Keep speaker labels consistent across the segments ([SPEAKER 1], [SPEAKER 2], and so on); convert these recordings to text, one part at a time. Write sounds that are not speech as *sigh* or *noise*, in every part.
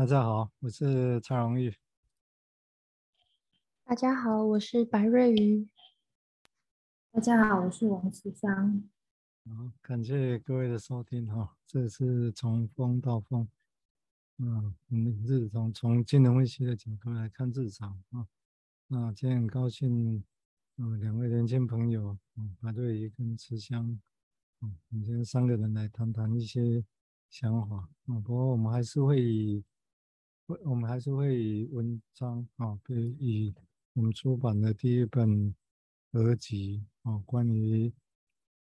[SPEAKER 1] 大家好，我是蔡荣玉。
[SPEAKER 2] 大家好，我是白瑞瑜。
[SPEAKER 3] 大家好，我是王慈芳。
[SPEAKER 1] 好，感谢各位的收听哈，这是从风到风，嗯，我们日常从金融分析的角度来看市场啊。那今天很高兴，嗯，两位年轻朋友，嗯，白瑞瑜跟慈香，嗯，我们今天三个人来谈谈一些想法啊。不过我们还是会以，我们还是会以文章啊，比如以我们出版的第一本合集啊，关于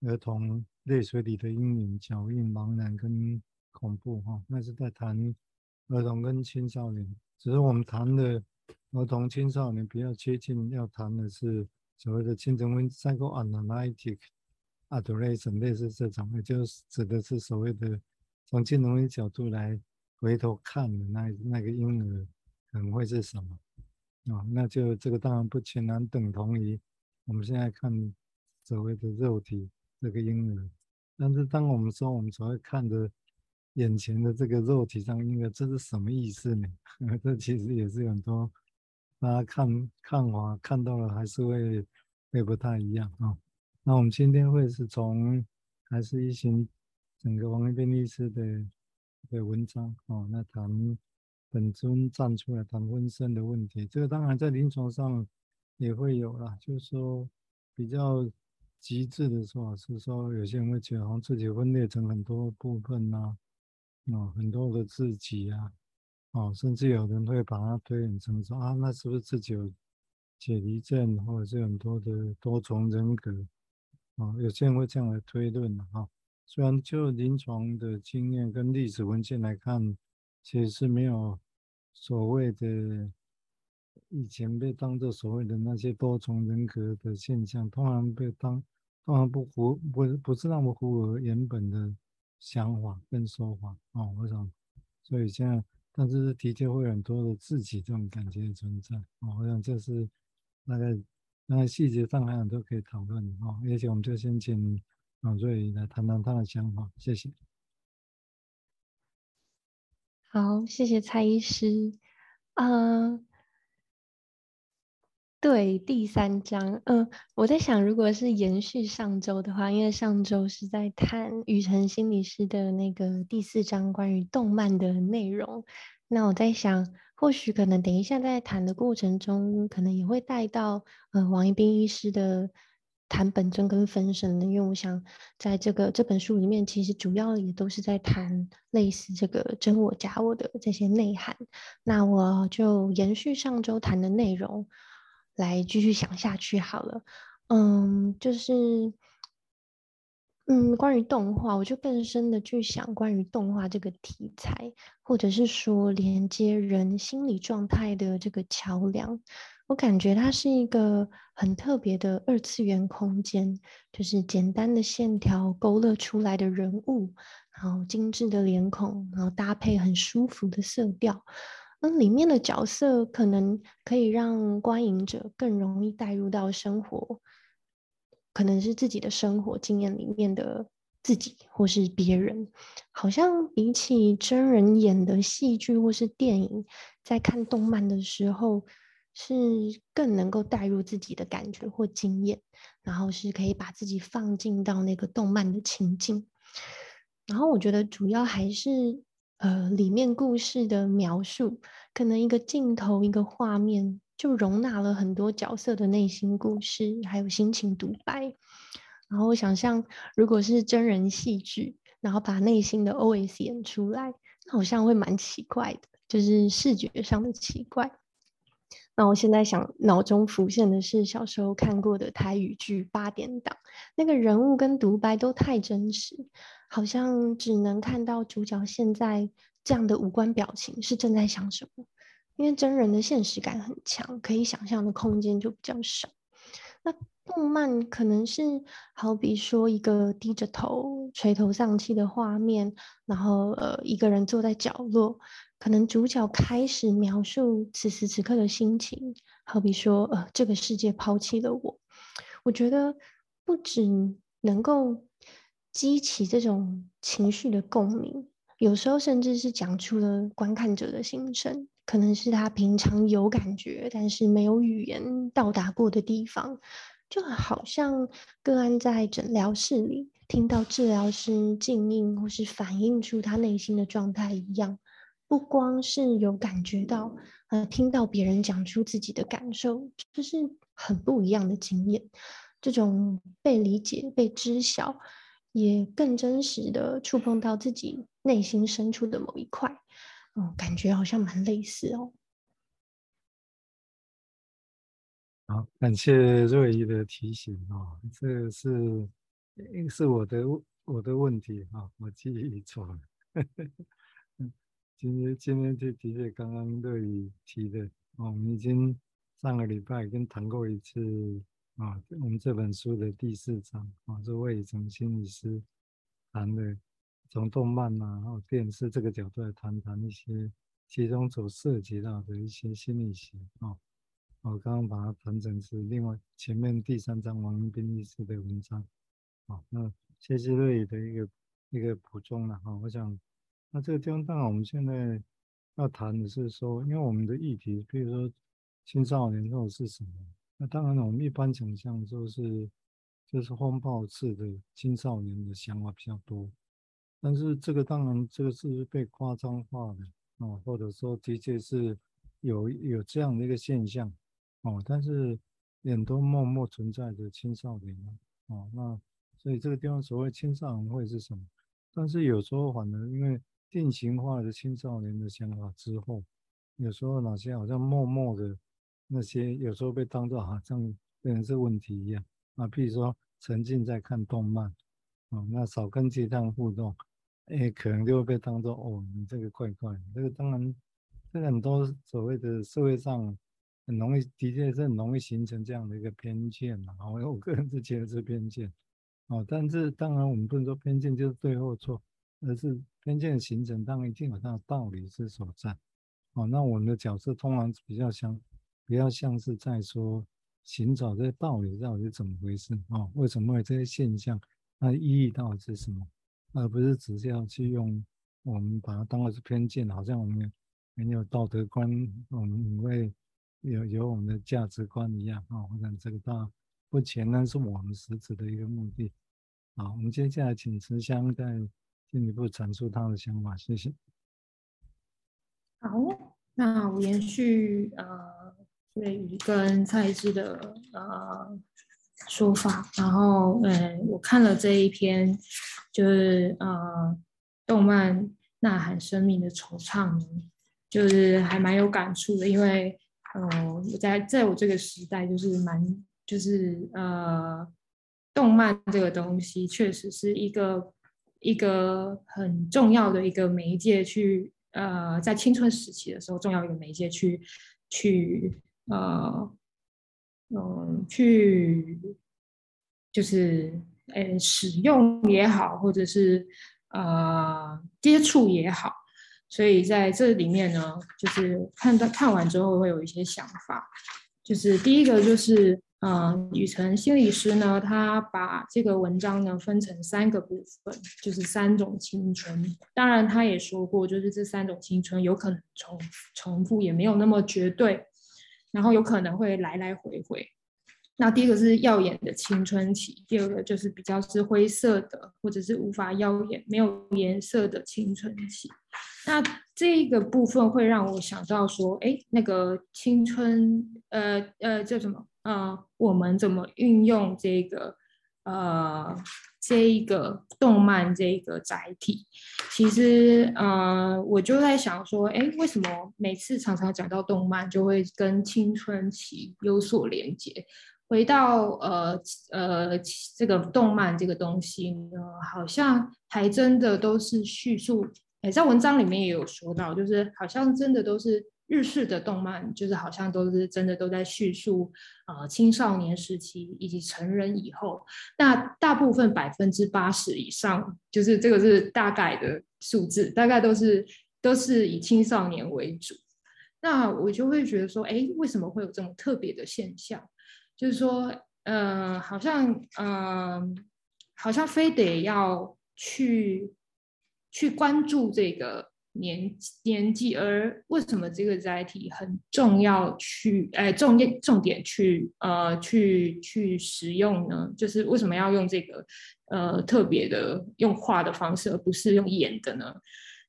[SPEAKER 1] 儿童泪水里的阴影、脚印、茫然跟恐怖哈，那是在谈儿童跟青少年，只是我们谈的。儿童青少年比较接近，要谈的是所谓的精神分析 psychoanalytic adolescent 类似这种，也就是指的是所谓的从精神分析角度来回头看的那那个婴儿可能会是什么啊？那就这个当然不全然等同于我们现在看所谓的肉体这个婴儿，但是当我们说我们所谓看的眼前的这个肉体上婴儿，这是什么意思呢？*laughs* 这其实也是很多。大家看看法看到了还是会会不太一样啊。那我们今天会是从还是一行整个王一斌律师的的文章哦，那谈本尊站出来谈婚生的问题。这个当然在临床上也会有啦，就是说比较极致的说法是说，有些人会觉得好像自己分裂成很多部分呐，啊，很多的自己啊。哦，甚至有人会把它推演成说啊，那是不是自己有解离症，或者是很多的多重人格？啊，有些人会这样来推论的哈。虽然就临床的经验跟历史文献来看，其实是没有所谓的以前被当做所谓的那些多重人格的现象，通常被当，通常不符，不不是那么符合原本的想法跟说法啊。我想，所以现在。但是的确会有很多的自己这种感觉存在啊，我想这是大概那个细节上还有很多可以讨论啊，而且我们就先请王瑞瑜来谈谈他的想法，谢谢。
[SPEAKER 2] 好，谢谢蔡医师，呃。对，第三章，嗯、呃，我在想，如果是延续上周的话，因为上周是在谈雨辰心理师的那个第四章关于动漫的内容，那我在想，或许可能等一下在谈的过程中，可能也会带到呃王一斌医师的谈本尊跟分身的，因为我想在这个这本书里面，其实主要也都是在谈类似这个真我假我的这些内涵，那我就延续上周谈的内容。来继续想下去好了，嗯，就是，嗯，关于动画，我就更深的去想关于动画这个题材，或者是说连接人心理状态的这个桥梁，我感觉它是一个很特别的二次元空间，就是简单的线条勾勒出来的人物，然后精致的脸孔，然后搭配很舒服的色调。那里面的角色可能可以让观影者更容易带入到生活，可能是自己的生活经验里面的自己，或是别人。好像比起真人演的戏剧或是电影，在看动漫的时候，是更能够带入自己的感觉或经验，然后是可以把自己放进到那个动漫的情境。然后我觉得主要还是。呃，里面故事的描述，可能一个镜头、一个画面，就容纳了很多角色的内心故事，还有心情独白。然后我想象，如果是真人戏剧，然后把内心的 OS 演出来，那好像会蛮奇怪的，就是视觉上的奇怪。那我现在想，脑中浮现的是小时候看过的台语剧《八点档》，那个人物跟独白都太真实。好像只能看到主角现在这样的五官表情是正在想什么，因为真人的现实感很强，可以想象的空间就比较少。那动漫可能是好比说一个低着头垂头丧气的画面，然后呃一个人坐在角落，可能主角开始描述此时此刻的心情，好比说呃这个世界抛弃了我。我觉得不只能够。激起这种情绪的共鸣，有时候甚至是讲出了观看者的心声，可能是他平常有感觉，但是没有语言到达过的地方，就好像个案在诊疗室里听到治疗师静音或是反映出他内心的状态一样，不光是有感觉到，呃，听到别人讲出自己的感受，就是很不一样的经验。这种被理解、被知晓，也更真实的触碰到自己内心深处的某一块，嗯，感觉好像蛮类似哦。
[SPEAKER 1] 好，感谢瑞怡的提醒哦，这个是是我的我的问题啊，我记忆错了。*laughs* 今天今天这的确刚刚瑞怡提的哦，我们已经上个礼拜已经谈过一次啊，我们这本书的第四章啊，是魏成心理师谈的，从动漫呐、啊，还有电视这个角度来谈谈一些其中所涉及到的一些心理学啊。我刚刚把它谈成是另外前面第三章王英斌医师的文章，好，那谢谢瑞的一个一个补充了哈。我想，那这个地方当然我们现在要谈的是说，因为我们的议题，比如说青少年或者是什么，那当然我们一般想象就是就是风暴式的青少年的想法比较多，但是这个当然这个是被夸张化的啊，或者说的确是有有这样的一个现象。哦，但是很多默默存在的青少年哦，那所以这个地方所谓青少年会是什么？但是有时候反而因为定型化的青少年的想法之后，有时候哪些好像默默的那些，有时候被当作好像变成是问题一样啊。比如说沉浸在看动漫，哦，那少跟其他人互动，哎，可能就会被当作哦，你这个怪怪。这个当然，这很多所谓的社会上。很容易，的确是很容易形成这样的一个偏见嘛。哦，*laughs* 我个人是觉得是偏见。哦，但是当然我们不能说偏见就是对或错，而是偏见的形成当然一定有它的道理之所在。哦，那我们的角色通常比较像，比较像是在说寻找这些道理到底是怎么回事？哦，为什么会有这些现象？它意义到底是什么？而不是只是要去用我们把它当作是偏见，好像我们没有道德观，我们因为。有有我们的价值观一样啊，我想这个到目前呢是我们实质的一个目的。好，我们接下来请慈香再进一步阐述他的想法，谢谢。
[SPEAKER 3] 好，那我延续呃瑞宇跟蔡志的呃说法，然后嗯，我看了这一篇就是呃动漫呐喊生命的惆怅，就是还蛮有感触的，因为。哦，在在我这个时代，就是蛮就是呃，动漫这个东西确实是一个一个很重要的一个媒介去，呃，在青春时期的时候，重要一个媒介去去呃嗯、呃、去就是呃使用也好，或者是呃接触也好。所以在这里面呢，就是看到看完之后会有一些想法，就是第一个就是，嗯，雨辰心理师呢，他把这个文章呢分成三个部分，就是三种青春。当然，他也说过，就是这三种青春有可能重重复，也没有那么绝对，然后有可能会来来回回。那第一个是耀眼的青春期，第二个就是比较是灰色的，或者是无法耀眼、没有颜色的青春期。那这个部分会让我想到说，哎，那个青春，呃呃，叫什么？呃，我们怎么运用这个，呃，这一个动漫这一个载体？其实，呃，我就在想说，哎，为什么每次常常讲到动漫，就会跟青春期有所连接？回到呃呃这个动漫这个东西呢，好像还真的都是叙述，在文章里面也有说到，就是好像真的都是日式的动漫，就是好像都是真的都在叙述呃青少年时期以及成人以后，那大部分百分之八十以上，就是这个是大概的数字，大概都是都是以青少年为主。那我就会觉得说，诶，为什么会有这种特别的现象？就是说，呃，好像，嗯、呃，好像非得要去去关注这个年年纪，而为什么这个载体很重要去？哎，重点重点去呃去去使用呢？就是为什么要用这个呃特别的用画的方式，而不是用演的呢？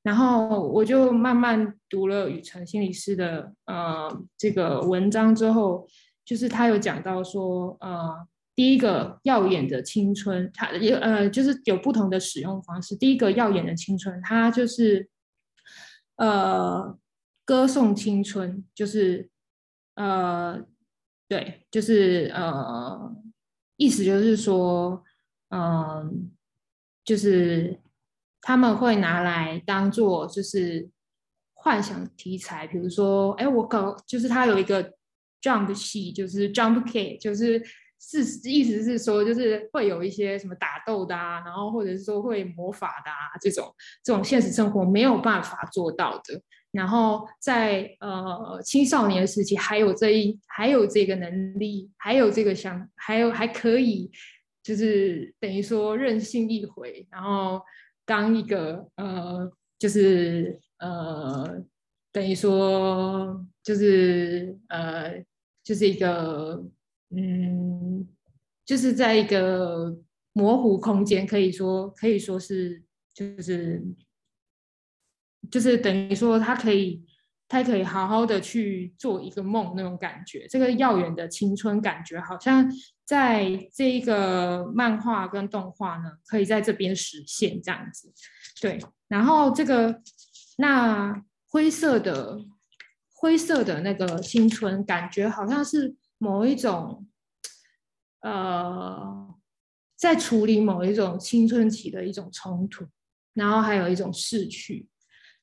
[SPEAKER 3] 然后我就慢慢读了雨辰心理师的呃这个文章之后，就是他有讲到说呃。第一个耀眼的青春，它有呃，就是有不同的使用方式。第一个耀眼的青春，它就是呃，歌颂青春，就是呃，对，就是呃，意思就是说，嗯、就是他们会拿来当做就是幻想题材，比如说，哎，我搞就是他有一个 jump 戏，就是 jump kit，就是。是意思是说，就是会有一些什么打斗的啊，然后或者是说会魔法的啊，这种这种现实生活没有办法做到的。然后在呃青少年时期，还有这一还有这个能力，还有这个想，还有还可以，就是等于说任性一回，然后当一个呃，就是呃，等于说就是呃，就是一个。嗯，就是在一个模糊空间，可以说可以说是，就是就是等于说他可以，他可以好好的去做一个梦那种感觉。这个耀眼的青春感觉，好像在这一个漫画跟动画呢，可以在这边实现这样子。对，然后这个那灰色的灰色的那个青春感觉，好像是。某一种，呃，在处理某一种青春期的一种冲突，然后还有一种逝去。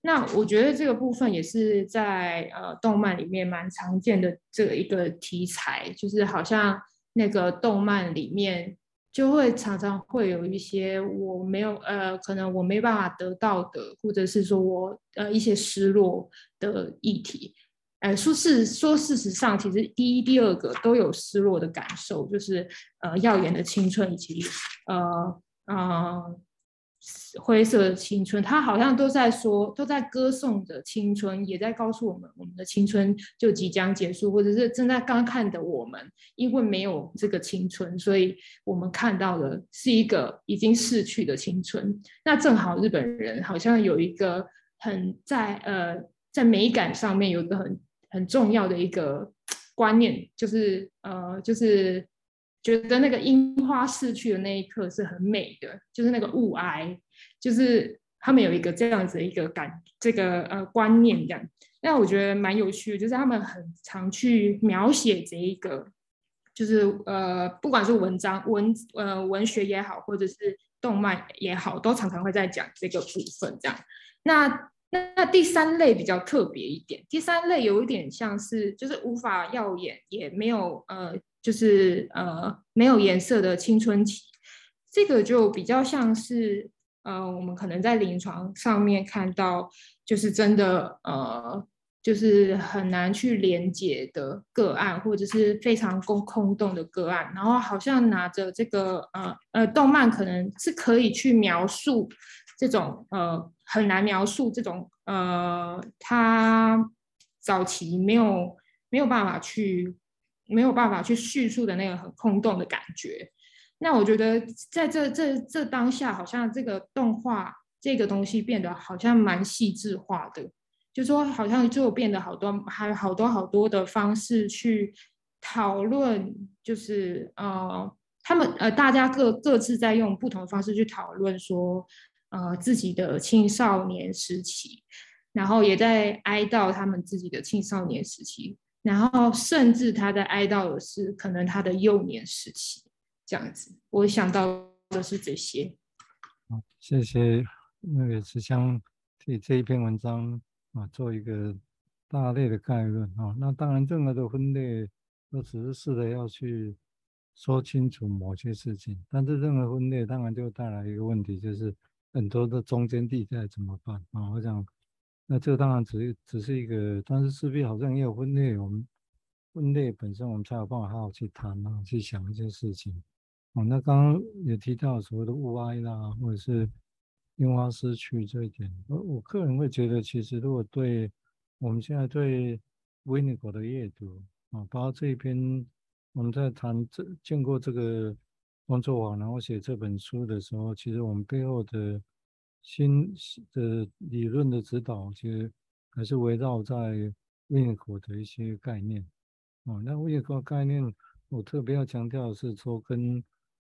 [SPEAKER 3] 那我觉得这个部分也是在呃动漫里面蛮常见的这一个题材，就是好像那个动漫里面就会常常会有一些我没有呃，可能我没办法得到的，或者是说我呃一些失落的议题。哎，说事说事实上，其实第一、第二个都有失落的感受，就是呃，耀眼的青春以及呃呃灰色的青春，他好像都在说，都在歌颂着青春，也在告诉我们，我们的青春就即将结束，或者是正在观看的我们，因为没有这个青春，所以我们看到的是一个已经逝去的青春。那正好日本人好像有一个很在呃。在美感上面有一个很很重要的一个观念，就是呃，就是觉得那个樱花逝去的那一刻是很美的，就是那个雾霭，就是他们有一个这样子的一个感，这个呃观念这样。那我觉得蛮有趣的，就是他们很常去描写这一个，就是呃，不管是文章文呃文学也好，或者是动漫也好，都常常会在讲这个部分这样。那那第三类比较特别一点，第三类有一点像是就是无法耀眼，也没有呃，就是呃没有颜色的青春期，这个就比较像是呃我们可能在临床上面看到，就是真的呃就是很难去连接的个案，或者是非常空空洞的个案，然后好像拿着这个呃呃动漫可能是可以去描述。这种呃很难描述，这种呃他早期没有没有办法去没有办法去叙述的那个很空洞的感觉。那我觉得在这这这当下，好像这个动画这个东西变得好像蛮细致化的，就说好像就变得好多还有好多好多的方式去讨论，就是呃他们呃大家各各自在用不同的方式去讨论说。呃，自己的青少年时期，然后也在哀悼他们自己的青少年时期，然后甚至他在哀悼的是可能他的幼年时期，这样子。我想到的是这些。
[SPEAKER 1] 好，谢谢那个慈香替这一篇文章啊做一个大类的概论啊。那当然，任何的分类都只是试着要去说清楚某些事情，但是任何分类当然就带来一个问题，就是。很多的中间地带怎么办啊？我想，那这当然只是只是一个，但是势必好像也有分类，我们分类本身我们才有办法好好去谈啊，去想一些事情。哦，那刚刚也提到所谓的物哀啦，或者是樱花失去这一点。我我个人会觉得，其实如果对我们现在对维尼口的阅读啊，包括这一篇我们在谈这见过这个工作坊，然后写这本书的时候，其实我们背后的新的理论的指导，其实还是围绕在维尼口的一些概念。哦，那维尼口概念，我特别要强调的是说跟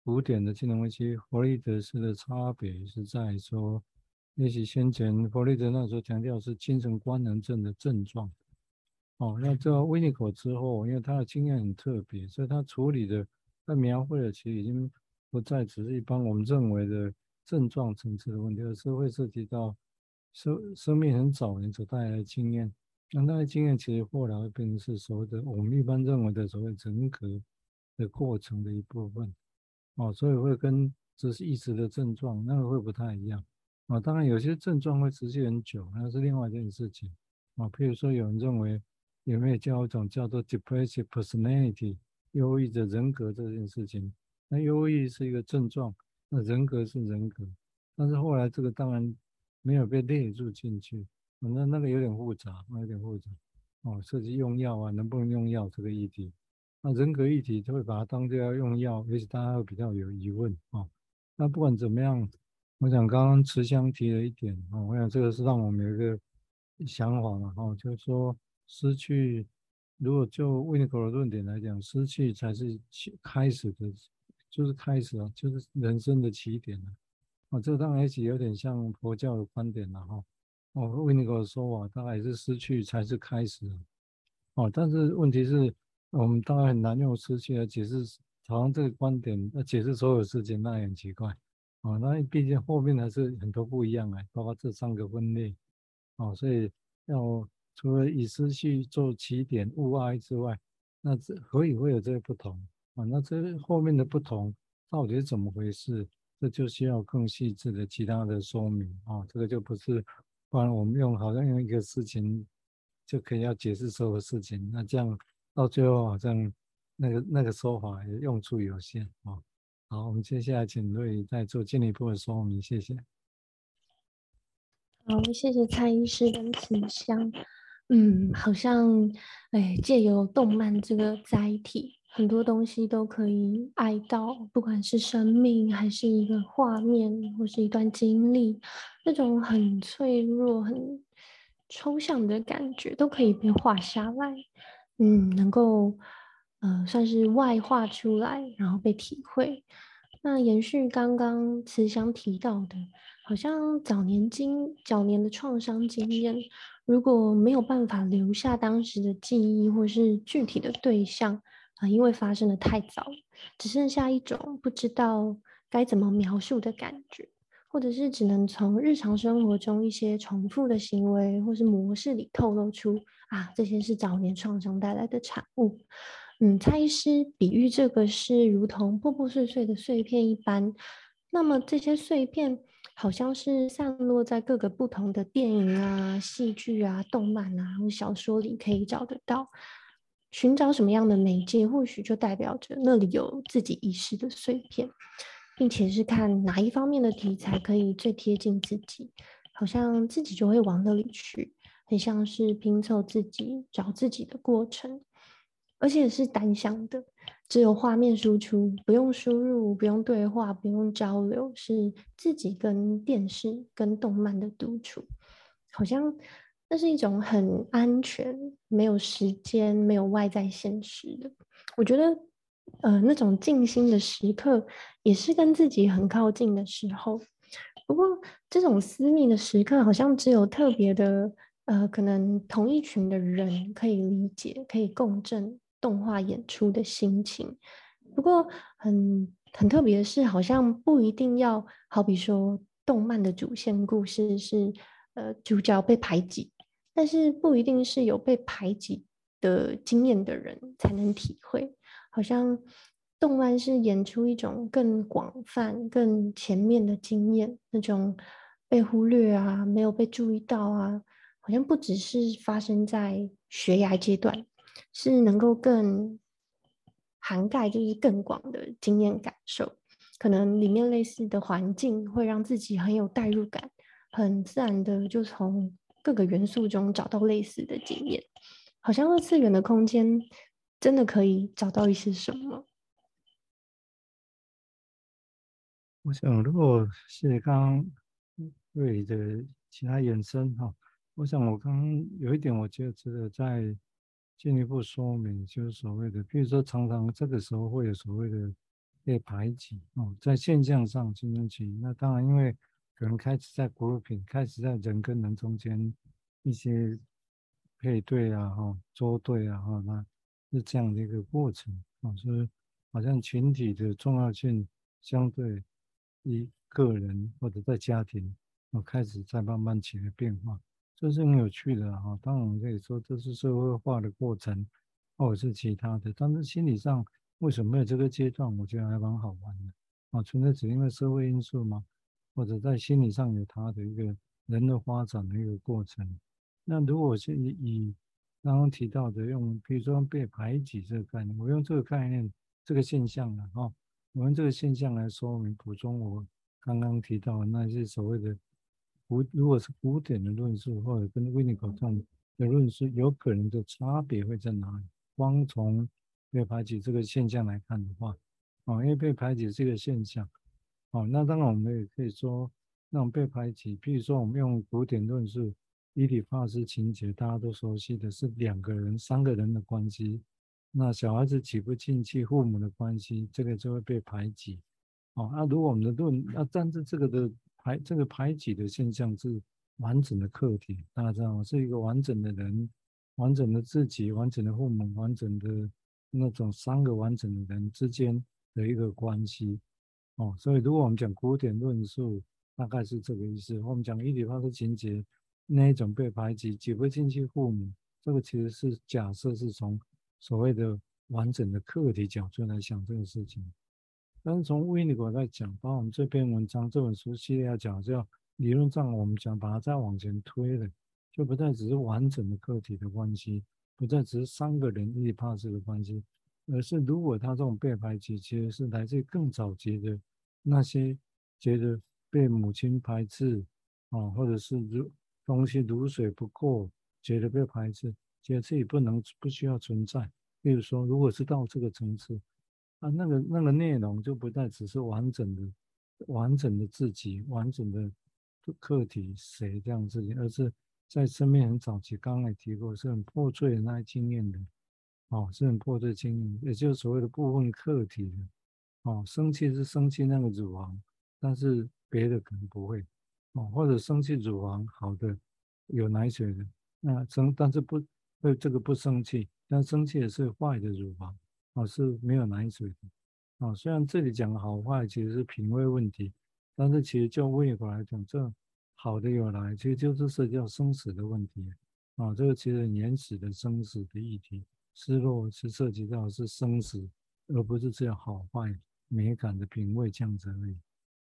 [SPEAKER 1] 古典的精神分析，弗洛伊德式的差别是在说，也许先前弗洛伊德那时候强调是精神官能症的症状。哦，那这维尼口之后，因为他的经验很特别，所以他处理的、那描绘的其实已经不再只是一般我们认为的症状层次的问题，而是会涉及到生生命很早年所带来的经验。那那些经验其实后来会变成是所谓的我们一般认为的所谓人格的过程的一部分。哦，所以会跟只是一时的症状，那个会不太一样。啊，当然有些症状会持续很久，那是另外一件事情。啊，譬如说有人认为有没有叫一种叫做 depressive personality，忧郁的人格这件事情。那忧郁是一个症状，那人格是人格。但是后来这个当然没有被列入进去，那那个有点复杂，有点复杂。哦，涉及用药啊，能不能用药这个议题。那人格议题就会把它当作要用药，也许大家会比较有疑问啊。那不管怎么样，我想刚刚慈香提了一点啊，我想这个是让我们有一个想法嘛，哈，就是说失去，如果就维尼口的论点来讲，失去才是起开始的，就是开始啊，就是人生的起点了。啊，这当然也有点像佛教的观点了哈。哦，维尼口的说啊大概是失去才是开始。哦，但是问题是。我们当然很难用失去来解释，好像这个观点要解释所有事情，那也很奇怪哦。那毕竟后面还是很多不一样啊，包括这三个分类哦，所以要除了以失去做起点物哀之外，那这何以会有这个不同啊？那这后面的不同到底是怎么回事？这就需要更细致的其他的说明啊。这个就不是，不然我们用好像用一个事情就可以要解释所有事情，那这样。到最后好像那个那个说法也用处有限啊。好，我们接下来请瑞再做进一步的说明，谢谢。
[SPEAKER 2] 好，谢谢蔡医师跟慈香。嗯，好像哎，借由动漫这个载体，很多东西都可以爱到，不管是生命，还是一个画面，或是一段经历，那种很脆弱、很抽象的感觉，都可以被画下来。嗯，能够呃算是外化出来，然后被体会。那延续刚刚慈祥提到的，好像早年经早年的创伤经验，如果没有办法留下当时的记忆或是具体的对象啊、因为发生的太早，只剩下一种不知道该怎么描述的感觉。或者是只能从日常生活中一些重复的行为或是模式里透露出啊，这些是早年创伤带来的产物。嗯，蔡医师比喻这个是如同破破碎碎的碎片一般，那么这些碎片好像是散落在各个不同的电影啊、戏剧啊、动漫啊或小说里可以找得到。寻找什么样的媒介，或许就代表着那里有自己遗失的碎片。并且是看哪一方面的题材可以最贴近自己，好像自己就会往那里去，很像是拼凑自己、找自己的过程，而且是单向的，只有画面输出，不用输入，不用对话，不用交流，是自己跟电视、跟动漫的独处，好像那是一种很安全、没有时间、没有外在现实的，我觉得。呃，那种静心的时刻，也是跟自己很靠近的时候。不过，这种私密的时刻，好像只有特别的，呃，可能同一群的人可以理解，可以共振动画演出的心情。不过很，很特别的是，好像不一定要，好比说，动漫的主线故事是，呃，主角被排挤，但是不一定是有被排挤的经验的人才能体会。好像动漫是演出一种更广泛、更前面的经验，那种被忽略啊、没有被注意到啊，好像不只是发生在学涯阶段，是能够更涵盖，就是更广的经验感受。可能里面类似的环境会让自己很有代入感，很自然的就从各个元素中找到类似的经验，好像二次元的空间真的可以找到一些什么。
[SPEAKER 1] 我想，如果是刚刚对的其他延伸哈，我想我刚刚有一点，我觉得值得再进一步说明，就是所谓的，比如说常常这个时候会有所谓的被排挤哦，在现象上青春期，那当然因为可能开始在 group，开始在人跟人中间一些配对啊哈，捉对啊哈，那是这样的一个过程啊，所以好像群体的重要性相对。一个人或者在家庭，我开始在慢慢起了变化，这是很有趣的哈。当然我们可以说这是社会化的过程，或者是其他的。但是心理上为什么没有这个阶段？我觉得还蛮好玩的啊。纯粹只因为社会因素吗？或者在心理上有它的一个人的发展的一个过程？那如果是以以刚刚提到的用，比如说被排挤这个概念，我用这个概念这个现象了哈。我用这个现象来说明，补充我刚刚提到的那些所谓的古，如果是古典的论述，或者跟维尼口这样的论述，有可能的差别会在哪里？光从被排挤这个现象来看的话，啊，因为被排挤这个现象，哦，那当然我们也可以说，那种被排挤，比如说我们用古典论述，伊底帕斯情节，大家都熟悉的是两个人、三个人的关系。那小孩子挤不进去，父母的关系，这个就会被排挤。哦，那如果我们的论，那但是这个的排，这个排挤的现象是完整的客体，大家知道吗？是一个完整的人，完整的自己，完整的父母，完整的那种三个完整的人之间的一个关系。哦，所以如果我们讲古典论述，大概是这个意思。我们讲伊里帕斯情节那一种被排挤，挤不进去父母，这个其实是假设是从。所谓的完整的客体角度来想这个事情，但是从维尼果来讲，把我们这篇文章这本书系列要讲，叫理论上我们讲把它再往前推了，就不再只是完整的个体的关系，不再只是三个人伊底帕斯的关系，而是如果他这种被排挤，其实是来自于更早期的那些觉得被母亲排斥啊，或者是如东西如水不够，觉得被排斥。觉得自己不能不需要存在，比如说，如果是到这个层次，啊，那个那个内容就不再只是完整的、完整的自己、完整的客体谁这样子，而是在生命很早期，刚来提过，是很破碎的那些经验的，哦，是很破碎经验，也就是所谓的部分客体的，哦，生气是生气那个乳房，但是别的可能不会，哦，或者生气乳房好的有奶水的，那生但是不。对这个不生气，但生气也是坏的乳房，啊，是没有奶水的，啊，虽然这里讲好坏其实是品味问题，但是其实就胃口来讲，这好的有来，其实就是涉及到生死的问题，啊，这个其实原始的生死的议题，失落是涉及到是生死，而不是只有好坏美感的品味这样子而已，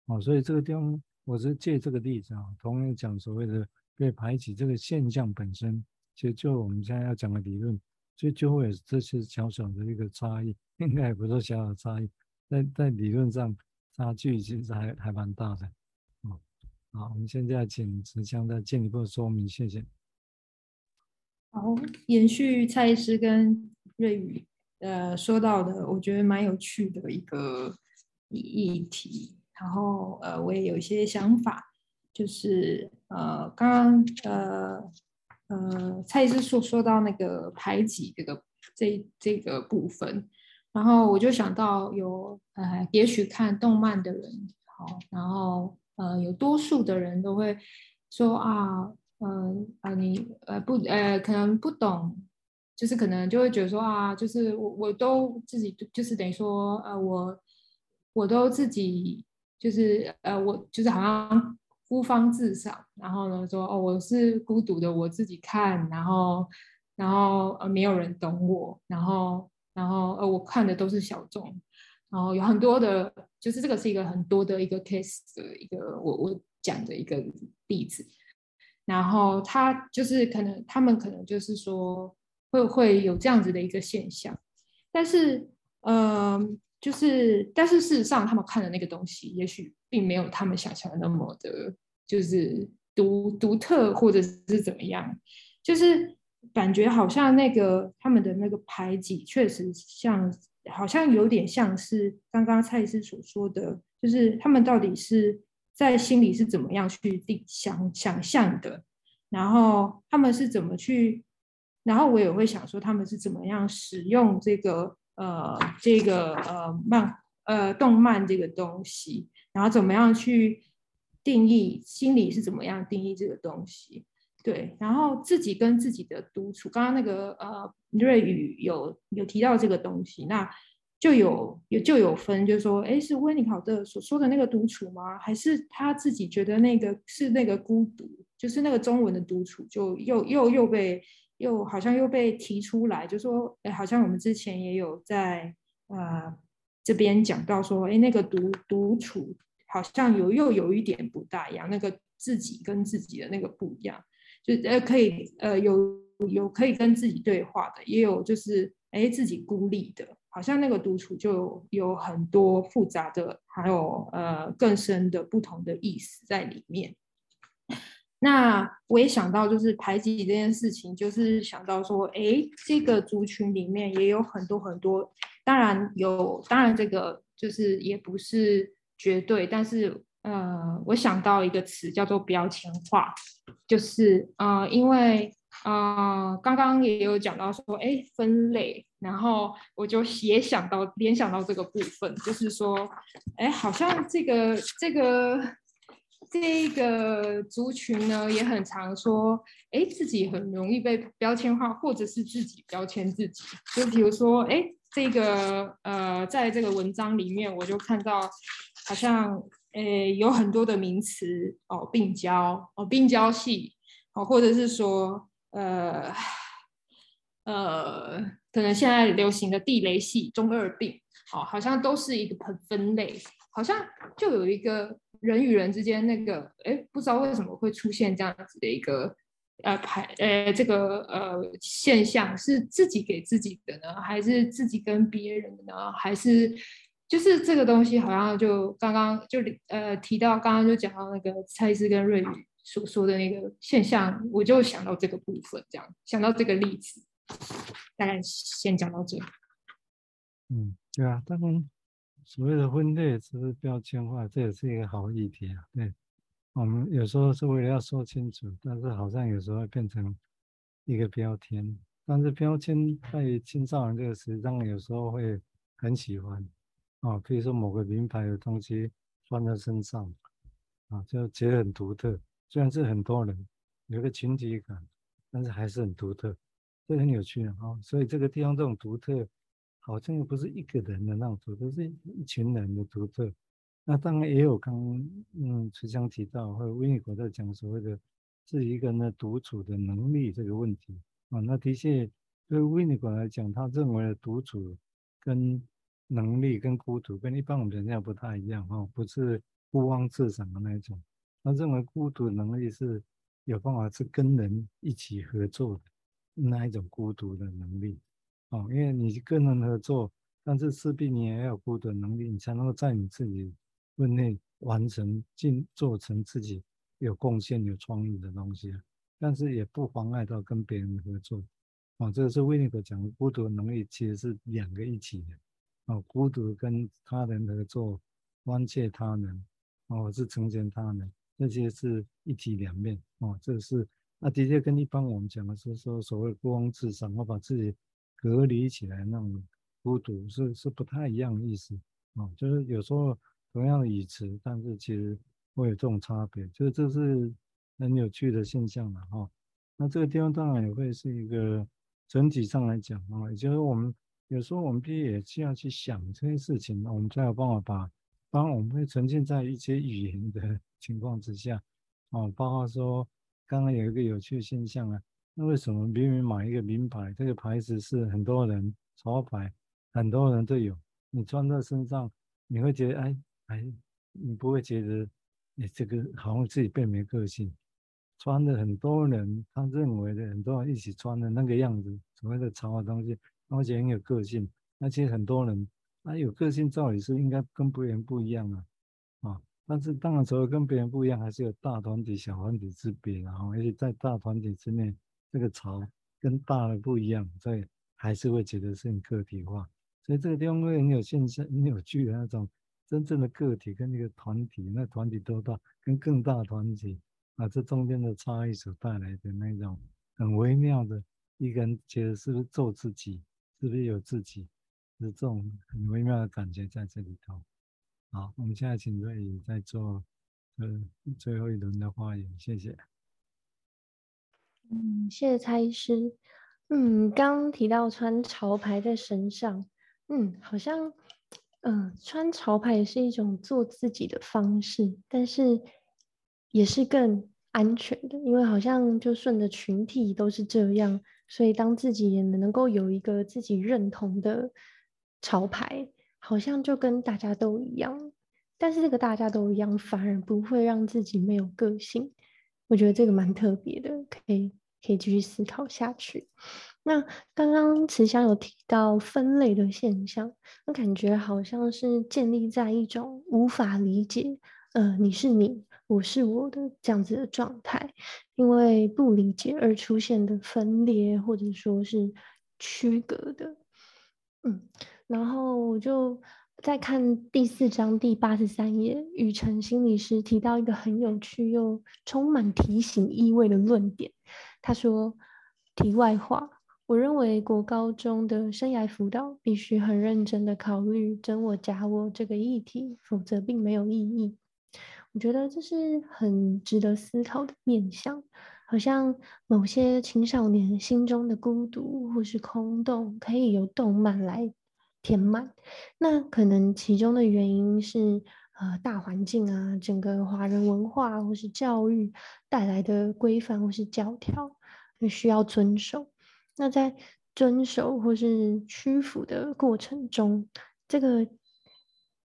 [SPEAKER 1] 啊，所以这个地方我是借这个例子啊，同样讲所谓的被排挤这个现象本身。其实就我们现在要讲的理论，所以就会有这些小小的一个差异，应该也不是小小的差异，在在理论上差距其实还还蛮大的。哦，好，我们现在请慈香再进一步说明，谢谢。
[SPEAKER 3] 好，延续蔡医师跟瑞宇呃说到的，我觉得蛮有趣的一个议题，然后呃我也有一些想法，就是呃刚刚呃。呃，蔡医师说说到那个排挤这个这这个部分，然后我就想到有呃，也许看动漫的人，好，然后呃，有多数的人都会说啊，嗯，啊，你呃不呃，可能不懂，就是可能就会觉得说啊，就是我我都自己就是等于说呃，我我都自己就是呃，我就是好像。孤芳自赏，然后呢说哦，我是孤独的，我自己看，然后然后呃没有人懂我，然后然后呃我看的都是小众，然后有很多的，就是这个是一个很多的一个 case 的一个我我讲的一个例子，然后他就是可能他们可能就是说会会有这样子的一个现象，但是嗯。就是，但是事实上，他们看的那个东西，也许并没有他们想象的那么的，就是独独特，或者是怎么样。就是感觉好像那个他们的那个排挤，确实像，好像有点像是刚刚蔡医师所说的，就是他们到底是在心里是怎么样去定想想象的，然后他们是怎么去，然后我也会想说，他们是怎么样使用这个。呃，这个呃漫呃动漫这个东西，然后怎么样去定义心理是怎么样定义这个东西？对，然后自己跟自己的独处，刚刚那个呃瑞宇有有提到这个东西，那就有有就有分，就是说，哎，是温尼考特所说的那个独处吗？还是他自己觉得那个是那个孤独，就是那个中文的独处，就又又又被。又好像又被提出来，就说，哎，好像我们之前也有在呃这边讲到说，哎，那个独独处好像有又有一点不大一样，那个自己跟自己的那个不一样，就呃可以呃有有可以跟自己对话的，也有就是哎自己孤立的，好像那个独处就有很多复杂的，还有呃更深的不同的意思在里面。那我也想到，就是排挤这件事情，就是想到说，哎，这个族群里面也有很多很多，当然有，当然这个就是也不是绝对，但是呃，我想到一个词叫做标签化，就是呃，因为呃，刚刚也有讲到说，哎，分类，然后我就也想到联想到这个部分，就是说，哎，好像这个这个。这个族群呢，也很常说，哎，自己很容易被标签化，或者是自己标签自己。就比如说，哎，这个呃，在这个文章里面，我就看到好像，哎，有很多的名词哦，病娇哦，病娇系哦，或者是说，呃呃，可能现在流行的地雷系、中二病，哦，好像都是一个分分类，好像就有一个。人与人之间那个，哎，不知道为什么会出现这样子的一个，呃，排，呃，这个呃现象，是自己给自己的呢，还是自己跟别人的呢？还是就是这个东西，好像就刚刚就呃提到，刚刚就讲到那个蔡司跟瑞宇所说的那个现象，我就想到这个部分，这样想到这个例子，大概先讲到这。
[SPEAKER 1] 嗯，对啊，当然。所谓的分类只是标签化，这也是一个好议题啊。对，我们有时候是为了要说清楚，但是好像有时候会变成一个标签。但是标签在青少年这个时代，有时候会很喜欢啊，比如说某个名牌的东西穿在身上啊，就觉得很独特。虽然是很多人有个群体感，但是还是很独特，这很有趣啊。所以这个地方这种独特。好像又不是一个人的那种独特，是一群人的独特。那当然也有刚嗯，慈祥提到或者温尼考特在讲所谓的是一个人的独处的能力这个问题啊。那的确对温尼考来讲，他认为的独处跟能力跟孤独跟一般我们人家不太一样哈，不是孤芳自赏的那一种。他认为孤独能力是有办法是跟人一起合作的那一种孤独的能力。哦，因为你跟人合作，但是势必你也要有孤独的能力，你才能够在你自己分内完成、进做成自己有贡献、有创意的东西。但是也不妨碍到跟别人合作。哦，这个是威尼考讲的孤独的能力，其实是两个一起的。哦，孤独跟他人合作，关切他人，哦，是成全他人，这些是一体两面。哦，这是那的确跟一般我们讲的是说所谓孤芳自赏，我把自己。隔离起来那种孤独是是不太一样的意思啊，就是有时候同样的语词，但是其实会有这种差别，就是这是很有趣的现象了哈。那这个地方当然也会是一个整体上来讲啊，也就是我们有时候我们必须也需要去想这些事情，我们才有办法把，当然我们会沉浸在一些语言的 *laughs* 情况之下啊，包括说刚刚有一个有趣的现象啊。那为什么明明买一个名牌，这个牌子是很多人潮牌，很多人都有，你穿在身上，你会觉得哎哎，你不会觉得你这个好像自己变没个性。穿的很多人他认为的很多人一起穿的那个样子，所谓的潮的东西，而且很有个性。那其实很多人啊，有个性照理是应该跟别人不一样啊，啊，但是当然除了跟别人不一样，还是有大团体、小团体之别，然后而且在大团体之内，这个潮跟大的不一样，所以还是会觉得是很个体化，所以这个地方会很有现象、很有趣的那种真正的个体跟那个团体，那团体多大，跟更大团体啊，这中间的差异所带来的那种很微妙的，一个人觉得是不是做自己，是不是有自己。是这种很微妙的感觉在这里头。好，我们现在请瑞宇再做呃最后一轮的发言，谢谢。
[SPEAKER 2] 嗯，谢谢蔡医师。嗯，刚提到穿潮牌在身上，嗯，好像嗯、穿潮牌也是一种做自己的方式，但是也是更安全的，因为好像就顺着群体都是这样，所以当自己也能够有一个自己认同的。潮牌好像就跟大家都一样，但是这个大家都一样，反而不会让自己没有个性。我觉得这个蛮特别的，可以可以继续思考下去。那刚刚慈祥有提到分类的现象，那感觉好像是建立在一种无法理解，呃，你是你，我是我的这样子的状态，因为不理解而出现的分裂，或者说是区隔的，嗯。然后我就在看第四章第八十三页，雨辰心理师提到一个很有趣又充满提醒意味的论点。他说：“题外话，我认为国高中的生涯辅导必须很认真的考虑真我假我这个议题，否则并没有意义。”我觉得这是很值得思考的面向，好像某些青少年心中的孤独或是空洞，可以由动漫来。填满，那可能其中的原因是，呃，大环境啊，整个华人文化或是教育带来的规范或是教条，需要遵守。那在遵守或是屈服的过程中，这个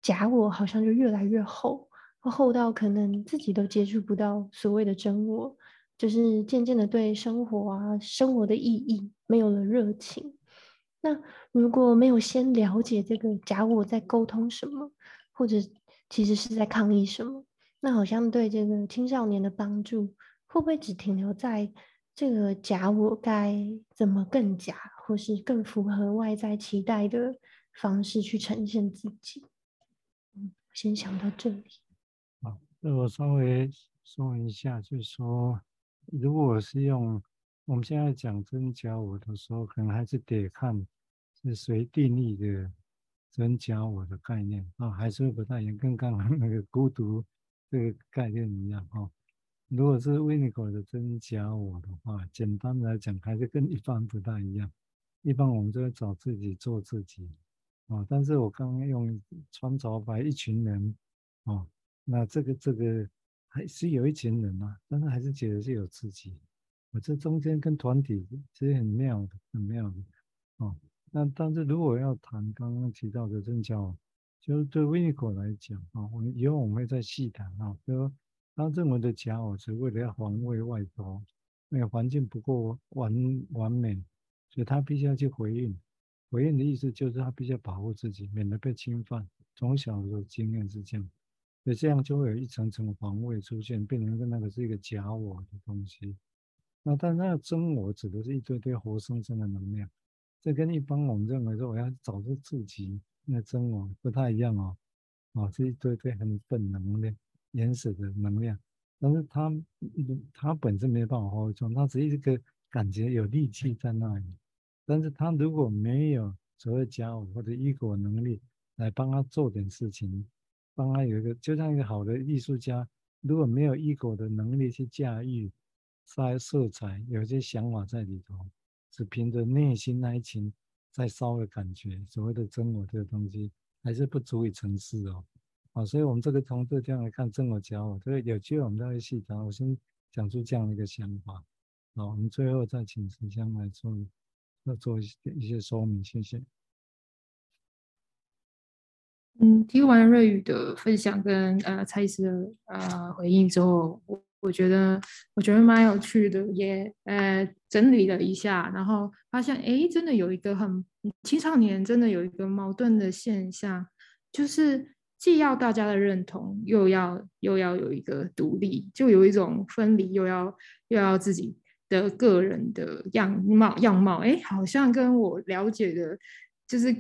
[SPEAKER 2] 假我好像就越来越厚，厚到可能自己都接触不到所谓的真我，就是渐渐的对生活啊，生活的意义没有了热情。那如果没有先了解这个假我在沟通什么，或者其实是在抗议什么，那好像对这个青少年的帮助会不会只停留在这个假我该怎么更假，或是更符合外在期待的方式去呈现自己？嗯，先想到这里。
[SPEAKER 1] 好，那我稍微说一下，就是说，如果我是用我们现在讲真假我的时候，可能还是得看。是谁定义的真假我的概念啊？还是不太一样，跟刚刚那个孤独这个概念一样啊？如果是维尼口的真假我的话，简单来讲，还是跟一般不太一样。一般我们就会找自己做自己啊，但是我刚刚用穿潮白一群人啊，那这个这个还是有一群人啊，但是还是觉得是有自己。我这中间跟团体其实很妙的，很妙的啊。那但是如果要谈刚刚提到的真假我，就是对 Winiko 来讲啊，我们以后我们会再细谈啊。比如说他认为的假我是为了要防卫外头，那个环境不够完完美，所以他必须要去回应。回应的意思就是他必须要保护自己，免得被侵犯。从小的经验是这样，所以这样就会有一层层防卫出现，变成那个是一个假我的东西。那但那个真我指的是一堆堆活生生的能量。这跟一般我们认为说我要找出自己那真我不太一样哦，哦，这一堆堆很本能的原始的能量，但是它它本身没有办法发挥出来，它只是一个感觉有力气在那里，但是它如果没有所谓家我或者一果能力来帮他做点事情，帮他有一个就像一个好的艺术家，如果没有一果的能力去驾驭色色彩，有些想法在里头。只凭着内心那一情在烧的感觉，所谓的真我这个东西还是不足以成事哦。啊，所以我们这个从这这样来看真我假我，这个有机会我们再会细谈。我先讲出这样的一个想法，好，我们最后再请慈香来做，要做一些一些说明，谢谢。
[SPEAKER 3] 嗯，听完瑞宇的分享跟呃蔡医师的呃回应之后，我我觉得我觉得蛮有趣的，也呃整理了一下，然后发现哎，真的有一个很青少年真的有一个矛盾的现象，就是既要大家的认同，又要又要有一个独立，就有一种分离，又要又要自己的个人的样貌样貌，哎，好像跟我了解的，就是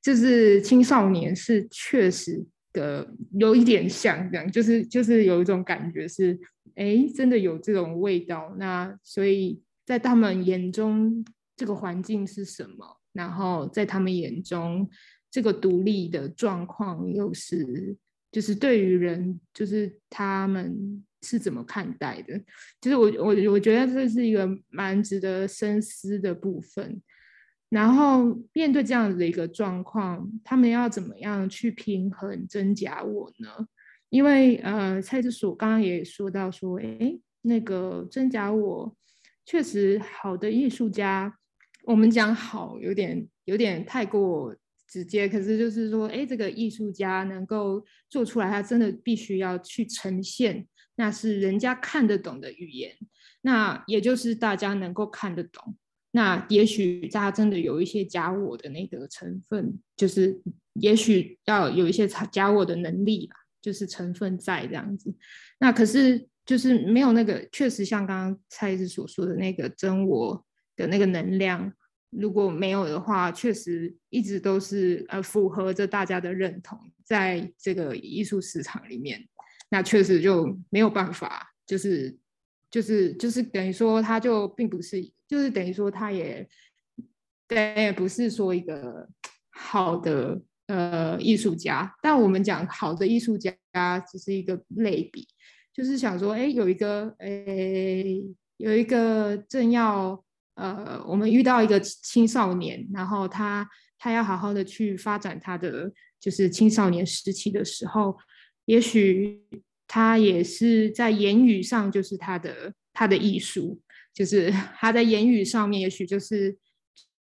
[SPEAKER 3] 就是青少年是确实。的有一点像这样，就是就是有一种感觉是，哎，真的有这种味道。那所以在他们眼中，这个环境是什么？然后在他们眼中，这个独立的状况又是，就是对于人，就是他们是怎么看待的？就是我我我觉得这是一个蛮值得深思的部分。然后面对这样子的一个状况，他们要怎么样去平衡真假我呢？因为呃，蔡志所刚刚也说到说，哎，那个真假我确实好的艺术家，我们讲好有点有点太过直接，可是就是说，哎，这个艺术家能够做出来，他真的必须要去呈现，那是人家看得懂的语言，那也就是大家能够看得懂。那也许他真的有一些假我的那个成分，就是也许要有一些假我的能力吧，就是成分在这样子。那可是就是没有那个，确实像刚刚蔡医师所说的那个真我的那个能量，如果没有的话，确实一直都是呃符合着大家的认同，在这个艺术市场里面，那确实就没有办法，就是就是就是等于说他就并不是。就是等于说，他也对，不是说一个好的呃艺术家。但我们讲好的艺术家，只是一个类比，就是想说，哎，有一个，哎，有一个正要呃，我们遇到一个青少年，然后他他要好好的去发展他的就是青少年时期的时候，也许他也是在言语上，就是他的他的艺术。就是 *laughs* 他在言语上面，也许就是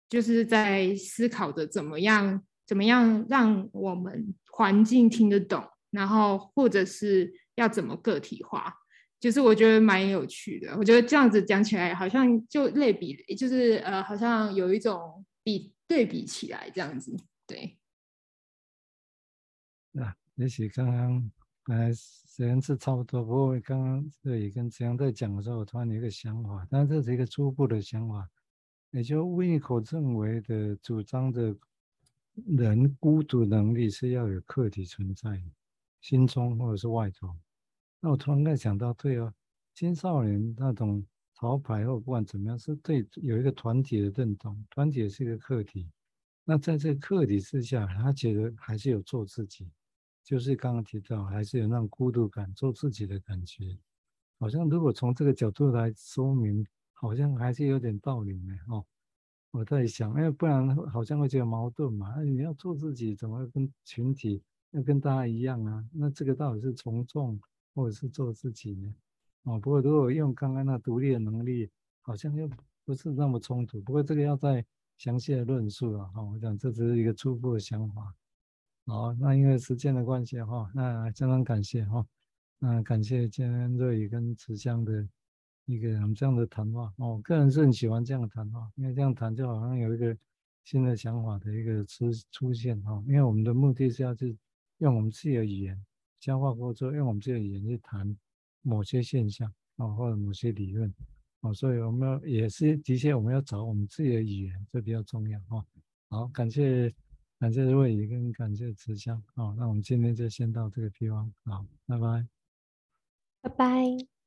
[SPEAKER 3] 就是在思考着怎么样怎么样让我们环境听得懂，然后或者是要怎么个体化，就是我觉得蛮有趣的。我觉得这样子讲起来，好像就类比，就是呃，好像有一种比对比起来这样子，对。
[SPEAKER 1] 那也许刚刚。呃，时间是差不多，不过刚刚这里跟子扬在讲的时候，我突然有一个想法，但是这是一个初步的想法，也就温尼口认为的主张的，人孤独能力是要有客体存在，心中或者是外头。那我突然间想到，对哦，青少年那种潮牌或不管怎么样，是对有一个团体的认同，团体也是一个客体。那在这个客体之下，他觉得还是有做自己。就是刚刚提到，还是有那种孤独感，做自己的感觉，好像如果从这个角度来说明，好像还是有点道理呢。哦，我在想，因为不然好像会觉得矛盾嘛。你要做自己，怎么跟群体要跟大家一样啊？那这个到底是从众，或者是做自己呢？哦，不过如果用刚刚那独立的能力，好像又不是那么冲突。不过这个要再详细的论述了。哈，我想这只是一个初步的想法。好，那因为时间的关系哈，那相当感谢哈，那感谢今天瑞宇跟慈香的一个我们这样的谈话哦，我个人是很喜欢这样的谈话，因为这样谈就好像有一个新的想法的一个出出现哈，因为我们的目的是要去用我们自己的语言消化过之后，用我们自己的语言去谈某些现象啊或者某些理论啊，所以我们要也是的确我们要找我们自己的语言，这比较重要哈。好，感谢。感谢瑞宇跟感谢慈祥，好，那我们今天就先到这个地方，好，拜拜，
[SPEAKER 2] 拜拜。